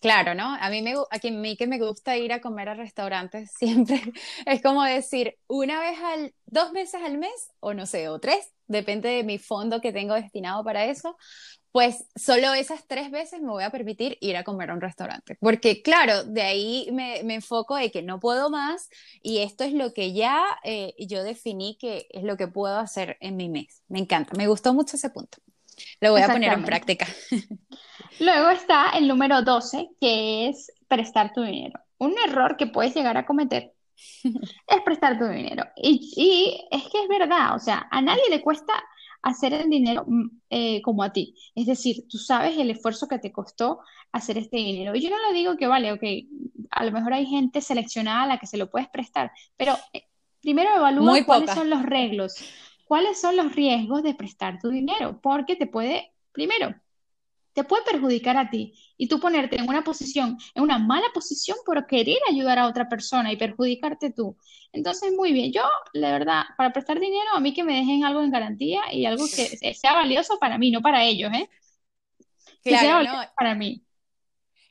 S1: Claro, ¿no? A mí, me, a mí que me gusta ir a comer a restaurantes [LAUGHS] siempre es como decir una vez al, dos veces al mes o no sé, o tres, depende de mi fondo que tengo destinado para eso, pues solo esas tres veces me voy a permitir ir a comer a un restaurante. Porque claro, de ahí me, me enfoco de que no puedo más y esto es lo que ya eh, yo definí que es lo que puedo hacer en mi mes. Me encanta, me gustó mucho ese punto. Lo voy a poner en práctica. [LAUGHS]
S2: Luego está el número 12, que es prestar tu dinero. Un error que puedes llegar a cometer [LAUGHS] es prestar tu dinero. Y, es que es verdad, o sea, a nadie le cuesta hacer el dinero mm, eh, como a ti. Es decir, tú sabes el esfuerzo que te costó hacer este dinero. Y yo no le digo que vale, ok, a lo mejor hay gente seleccionada a la que se lo puedes prestar, pero eh, primero evalúa cuáles son los riesgos, cuáles son los riesgos de prestar tu dinero, porque te puede, primero, te puede perjudicar a ti y tú ponerte en una posición, en una mala posición por querer ayudar a otra persona y perjudicarte tú. Entonces, muy bien, yo, la verdad, para prestar dinero, a mí que me dejen algo en garantía y algo que sea valioso para mí, no para ellos, ¿eh? Que sea valioso para mí.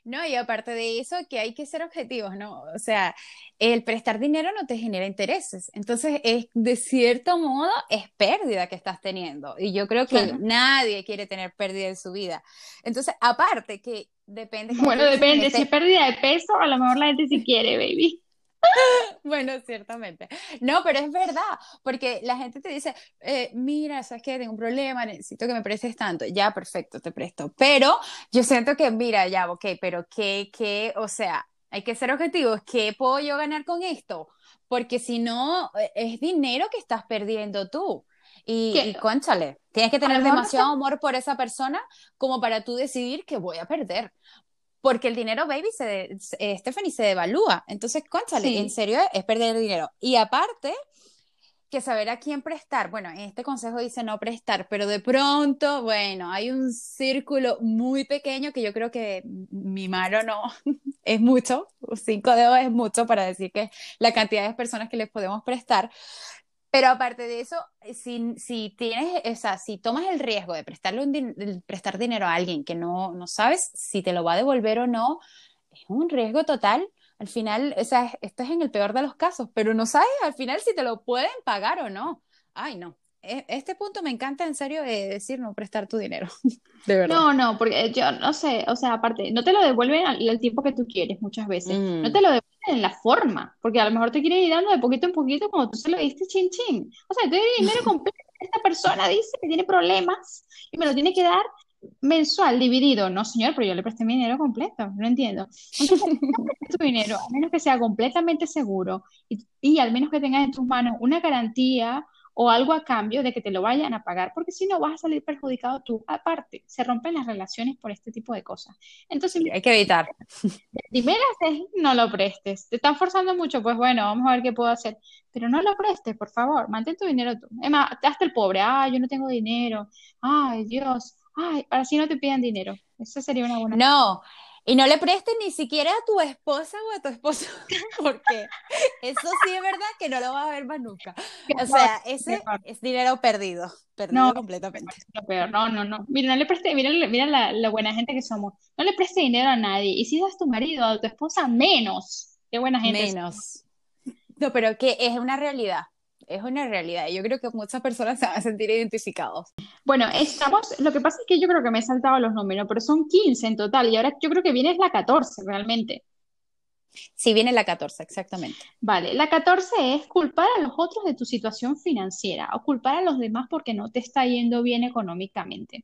S1: No, y aparte de eso, que hay que ser objetivos, ¿no? O sea, el prestar dinero no te genera intereses. Entonces, es, de cierto modo, es pérdida que estás teniendo. Y yo creo que nadie quiere tener pérdida en su vida. Entonces, aparte que depende.
S2: Bueno, depende. Si es pérdida de peso, a lo mejor la gente sí quiere, baby. [LAUGHS]
S1: Bueno, ciertamente. No, pero es verdad, porque la gente te dice, eh, mira, sabes que tengo un problema, necesito que me prestes tanto. Ya, perfecto, te presto. Pero yo siento que, mira, ya, ok, pero ¿qué, qué? O sea, hay que ser objetivos. ¿Qué puedo yo ganar con esto? Porque si no, eh, es dinero que estás perdiendo tú. Y, y, conchale, tienes que tener demasiado amor por esa persona como para tú decidir que voy a perder porque el dinero, baby, se, eh, Stephanie, se devalúa. Entonces, conchale, en serio es perder dinero. Y aparte, que saber a quién prestar. Bueno, en este consejo dice no prestar, pero de pronto, bueno, hay un círculo muy pequeño que yo creo que mi mano no [LAUGHS] es mucho, cinco dedos es mucho para decir que la cantidad de personas que les podemos prestar. Pero aparte de eso, si, si tienes, o sea, si tomas el riesgo de prestarle un prestar dinero a alguien que no, no sabes si te lo va a devolver o no, es un riesgo total al final, o sea, esto es en el peor de los casos, pero no sabes al final si te lo pueden pagar o no. Ay, no. E, este punto me encanta en serio de decir no prestar tu dinero, [LAUGHS] de verdad.
S2: No, no, porque yo no sé, o sea, aparte, no te lo devuelven al, tiempo que tú quieres muchas veces, no mm. te lo devuelven en la forma, porque a lo mejor te quieren ir dando de poquito en poquito como tú se lo diste chin chin. O sea, te doy dinero [LAUGHS] completo, esta persona dice que tiene problemas y me lo tiene que dar mensual dividido, no señor, pero yo le presté mi dinero completo, no entiendo. [LAUGHS] tu dinero, a menos que sea completamente seguro y, y, al menos que tengas en tus manos una garantía o algo a cambio de que te lo vayan a pagar, porque si no vas a salir perjudicado tú. Aparte, se rompen las relaciones por este tipo de cosas. Entonces,
S1: hay que evitar.
S2: Primero no lo prestes. Te están forzando mucho, pues bueno, vamos a ver qué puedo hacer. Pero no lo prestes, por favor, mantén tu dinero tú. Es más, hasta el pobre, ay, yo no tengo dinero, ay, Dios ay, para si no te piden dinero. Eso sería una buena.
S1: No, y no le prestes ni siquiera a tu esposa o a tu esposo, [LAUGHS] porque eso sí es verdad que no lo vas a ver más nunca. O sea, ese es dinero perdido, perdido completamente.
S2: No, no, no. Mira, no le preste, mira, mira la, buena gente que somos. No le preste dinero a nadie. Y si das a tu marido o a tu esposa, menos. Qué buena gente.
S1: Menos. No, pero que es una realidad es una realidad. Yo creo que muchas personas se van a sentir identificados.
S2: Bueno, estamos, lo que pasa es que yo creo que me he saltado los números, pero son 15 en total y ahora yo creo que viene la 14 realmente.
S1: Sí, viene la 14, exactamente.
S2: Vale, la 14 es culpar a los otros de tu situación financiera o culpar a los demás porque no te está yendo bien económicamente.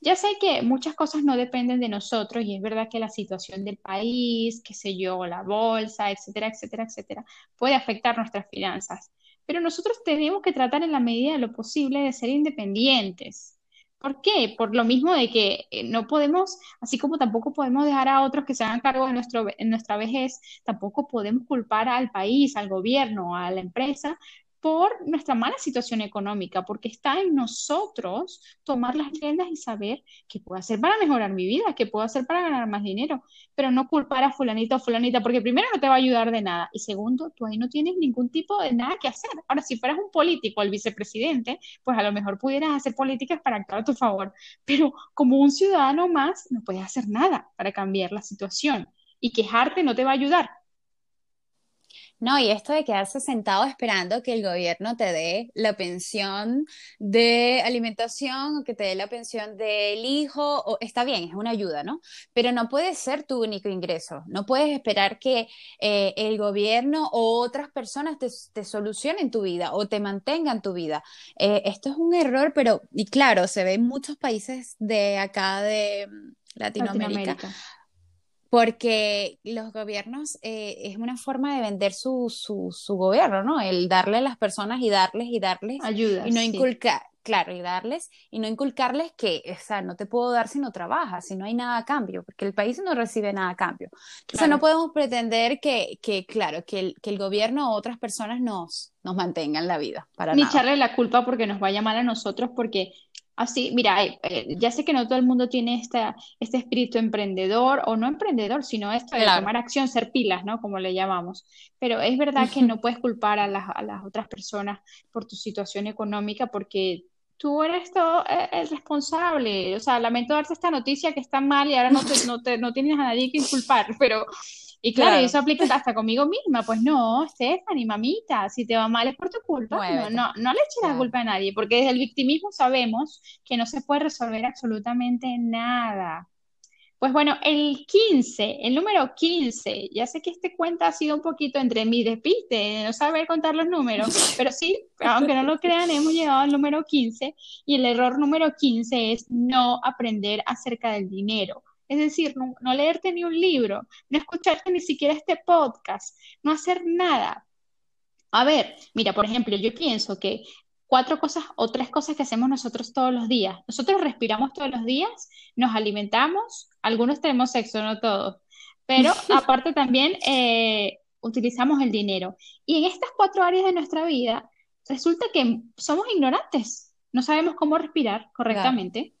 S2: Ya sé que muchas cosas no dependen de nosotros y es verdad que la situación del país, qué sé yo, la bolsa, etcétera, etcétera, etcétera, puede afectar nuestras finanzas pero nosotros tenemos que tratar en la medida de lo posible de ser independientes. ¿Por qué? Por lo mismo de que eh, no podemos, así como tampoco podemos dejar a otros que se hagan cargo de nuestro, en nuestra vejez, tampoco podemos culpar al país, al gobierno, a la empresa por nuestra mala situación económica, porque está en nosotros tomar las riendas y saber qué puedo hacer para mejorar mi vida, qué puedo hacer para ganar más dinero, pero no culpar a fulanito o fulanita, porque primero no te va a ayudar de nada y segundo, tú ahí no tienes ningún tipo de nada que hacer. Ahora, si fueras un político, el vicepresidente, pues a lo mejor pudieras hacer políticas para actuar a tu favor, pero como un ciudadano más, no puedes hacer nada para cambiar la situación y quejarte no te va a ayudar.
S1: No, y esto de quedarse sentado esperando que el gobierno te dé la pensión de alimentación o que te dé la pensión del hijo, o, está bien, es una ayuda, ¿no? Pero no puede ser tu único ingreso. No puedes esperar que eh, el gobierno o otras personas te, solucionen tu vida o te mantengan tu vida. Eh, esto es un error, pero, y claro, se ve en muchos países de acá de Latinoamérica porque los gobiernos eh, es una forma de vender su, su, su, gobierno, ¿no? El darle a las personas y darles y darles
S2: ayuda
S1: y no inculcar, claro, y darles y no inculcarles que, o sea, no te puedo dar si no trabajas, si no hay nada a cambio, porque el país no recibe nada a cambio. Entonces no podemos pretender que, que claro, que el, que el gobierno o otras personas nos, nos mantengan la vida. Para
S2: Ni echarle la culpa porque nos vaya mal a nosotros, porque Así, mira, eh, eh, ya sé que no todo el mundo tiene esta, este espíritu emprendedor o no emprendedor, sino esto de tomar acción, ser pilas, ¿no? Como le llamamos. Pero es verdad que no puedes culpar a las, a las otras personas por tu situación económica porque tú eres todo eh, el responsable. O sea, lamento darte esta noticia que está mal y ahora no, no, te, no tienes a nadie que inculpar, pero y claro, eso aplica hasta conmigo misma. Pues no, Stephanie, mamita, si te va mal es por tu culpa. no, no, no, le eches la culpa a nadie, porque desde el victimismo sabemos que no se puede resolver absolutamente nada. Pues bueno, el 15, el número 15, ya sé que este cuenta ha sido un poquito entre mi despiste, de no saber contar los números, [LAUGHS] pero sí, aunque no lo crean, hemos llegado al número 15 y el error número 15 es no aprender acerca del dinero. Es decir, no, leerte ni un libro, no escucharte ni siquiera este podcast, no hacer nada. A ver, mira, por ejemplo, yo pienso que cuatro cosas o tres cosas que hacemos nosotros todos los días. Nosotros respiramos todos los días, nos alimentamos, algunos tenemos sexo, no todos, pero [LAUGHS] aparte también eh, utilizamos el dinero. Y en estas cuatro áreas de nuestra vida, resulta que somos ignorantes, no sabemos cómo respirar correctamente,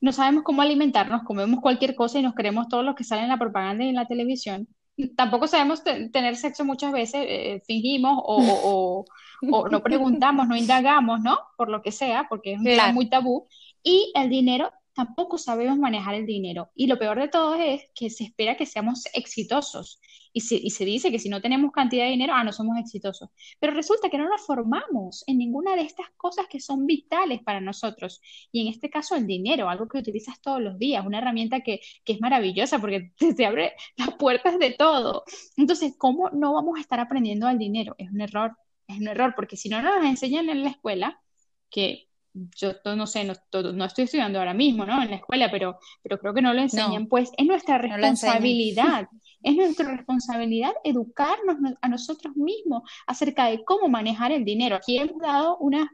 S2: no sabemos cómo alimentarnos, comemos cualquier cosa y nos creemos todo lo que sale en la propaganda y en la televisión. Tampoco sabemos tener sexo muchas veces, eh, fingimos o, no preguntamos, no indagamos, ¿no? Por lo que sea, porque es un tema muy tabú. Y el dinero tampoco sabemos manejar el dinero. Y lo peor de todo es que se espera que seamos exitosos. Y se, y se dice que si no tenemos cantidad de dinero, ah, no somos exitosos. Pero resulta que no nos formamos en ninguna de estas cosas que son vitales para nosotros. Y en este caso el dinero, algo que utilizas todos los días, una herramienta que, que es maravillosa porque [LAUGHS] te, abre las puertas de todo. Entonces, ¿cómo no vamos a estar aprendiendo al dinero? Es un error, es un error, porque si no nos enseñan en la escuela, que yo no sé, no, no, estoy estudiando ahora mismo, ¿no? En la escuela, pero, pero creo que no lo enseñan, pues es nuestra responsabilidad, [LAUGHS] es nuestra responsabilidad educarnos a nosotros mismos acerca de cómo manejar el dinero. Aquí hemos dado unos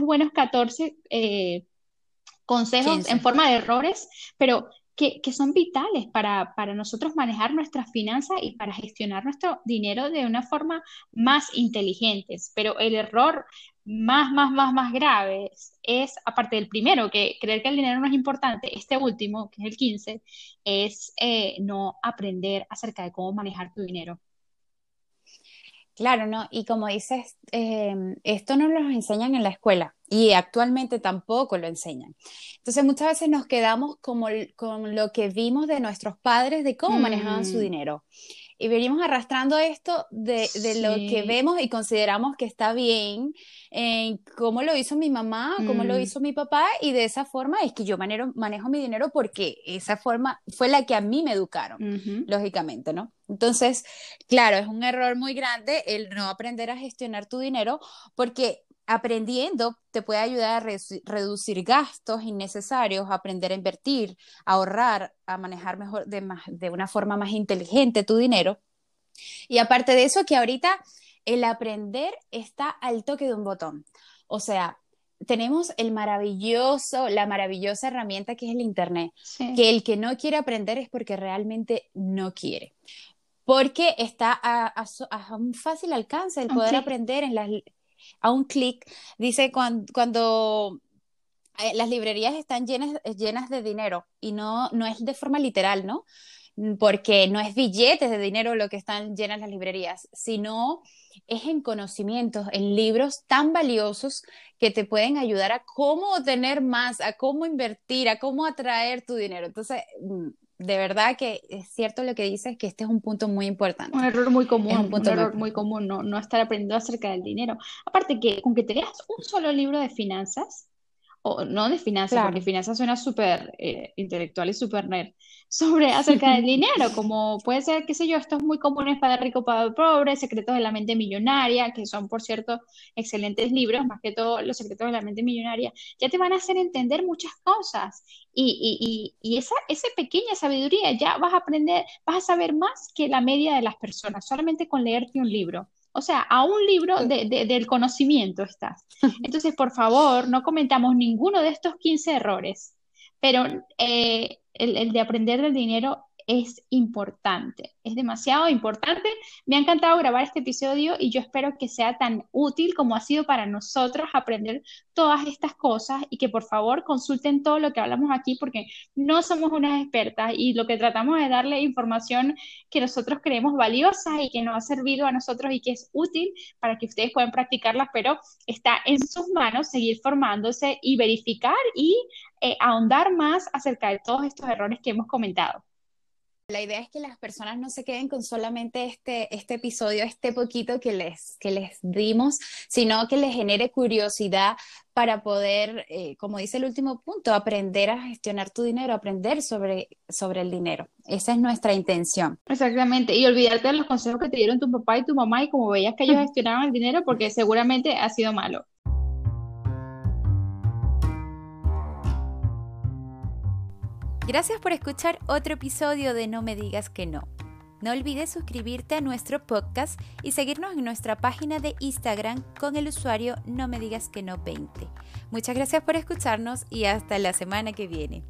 S2: buenos 14 eh, consejos en forma de errores, pero que, son vitales para, para nosotros manejar nuestras finanzas y para gestionar nuestro dinero de una forma más inteligente. Pero el error más, más, más, más grave es, aparte del primero, que creer que el dinero no es importante, este último, que es el 15, es eh, no aprender acerca de cómo manejar tu dinero.
S1: Claro, ¿no? Y como dices, em, esto no lo enseñan en la escuela y actualmente tampoco lo enseñan. Entonces muchas veces nos quedamos como, con lo que vimos de nuestros padres de cómo manejaban su mm. dinero y venimos arrastrando esto de, de lo que vemos y consideramos que está bien, en cómo lo hizo mi mamá, cómo lo mm. hizo mi papá, y de esa forma es que yo manejo, manejo mi dinero porque esa forma fue la que a mí me educaron, lógicamente, ¿no? Entonces, claro, es un error muy grande el no aprender a gestionar tu dinero porque aprendiendo te puede ayudar a reducir gastos innecesarios, aprender a invertir, a ahorrar, a manejar mejor de, de una forma más inteligente tu dinero. Y aparte de eso, que ahorita el aprender está al toque de un botón. O sea, tenemos el maravilloso, la maravillosa herramienta que es el Internet, que el que no quiere aprender es porque realmente no quiere. Porque está a, un fácil alcance el poder aprender en las, a un clic. Dice cuando, eh, las librerías están llenas, llenas de dinero y no, no es de forma literal, ¿no? Porque no es billetes de dinero lo que están llenas las librerías, sino es en conocimientos, en libros tan valiosos que te pueden ayudar a cómo tener más, a cómo invertir, a cómo atraer tu dinero. Entonces, mm, de verdad que es cierto lo que dices, que este es un punto muy importante.
S2: Un error muy común, un, punto error muy, común, no, no estar aprendiendo acerca del dinero. Aparte que con que te leas un solo libro de finanzas, o no de finanzas, porque finanzas suena súper eh, intelectual y súper nerd, sobre acerca del [LAUGHS] dinero, como puede ser, qué sé yo, estos muy comunes para el rico, para pobre, secretos de la mente millonaria, que son, por cierto, excelentes libros, más que todo los secretos de la mente millonaria, ya te van a hacer entender muchas cosas. Y, y, y, esa, esa pequeña sabiduría ya vas a aprender, vas a saber más que la media de las personas, solamente con leerte un libro. O sea, a un libro del conocimiento estás. [LAUGHS] Entonces, por favor, no comentamos ninguno de estos 15 errores, pero eh, el, el, de aprender del dinero es importante, es demasiado importante. Me ha encantado grabar este episodio y yo espero que sea tan útil como ha sido para nosotros aprender todas estas cosas y que por favor consulten todo lo que hablamos aquí porque no somos unas expertas y lo que tratamos es darle información que nosotros creemos valiosa y que nos ha servido a nosotros y que es útil para que ustedes puedan practicarlas, pero está en sus manos seguir formándose y verificar y eh, ahondar más acerca de todos estos errores que hemos comentado.
S1: La idea es que las personas no se queden con solamente este, este episodio, este poquito que les, que les dimos, sino que les genere curiosidad para poder, eh, como dice el último punto, aprender a gestionar tu dinero, aprender sobre, sobre el dinero. Esa es nuestra intención.
S2: Exactamente, y olvidarte de los consejos que te dieron tu papá y tu mamá y como veías que ellos [LAUGHS] gestionaban el dinero porque seguramente ha sido malo.
S1: Gracias por escuchar otro episodio de No me digas que no. No olvides suscribirte a nuestro podcast y seguirnos en nuestra página de Instagram con el usuario No me digas que no 20. Muchas gracias por escucharnos y hasta la semana que viene.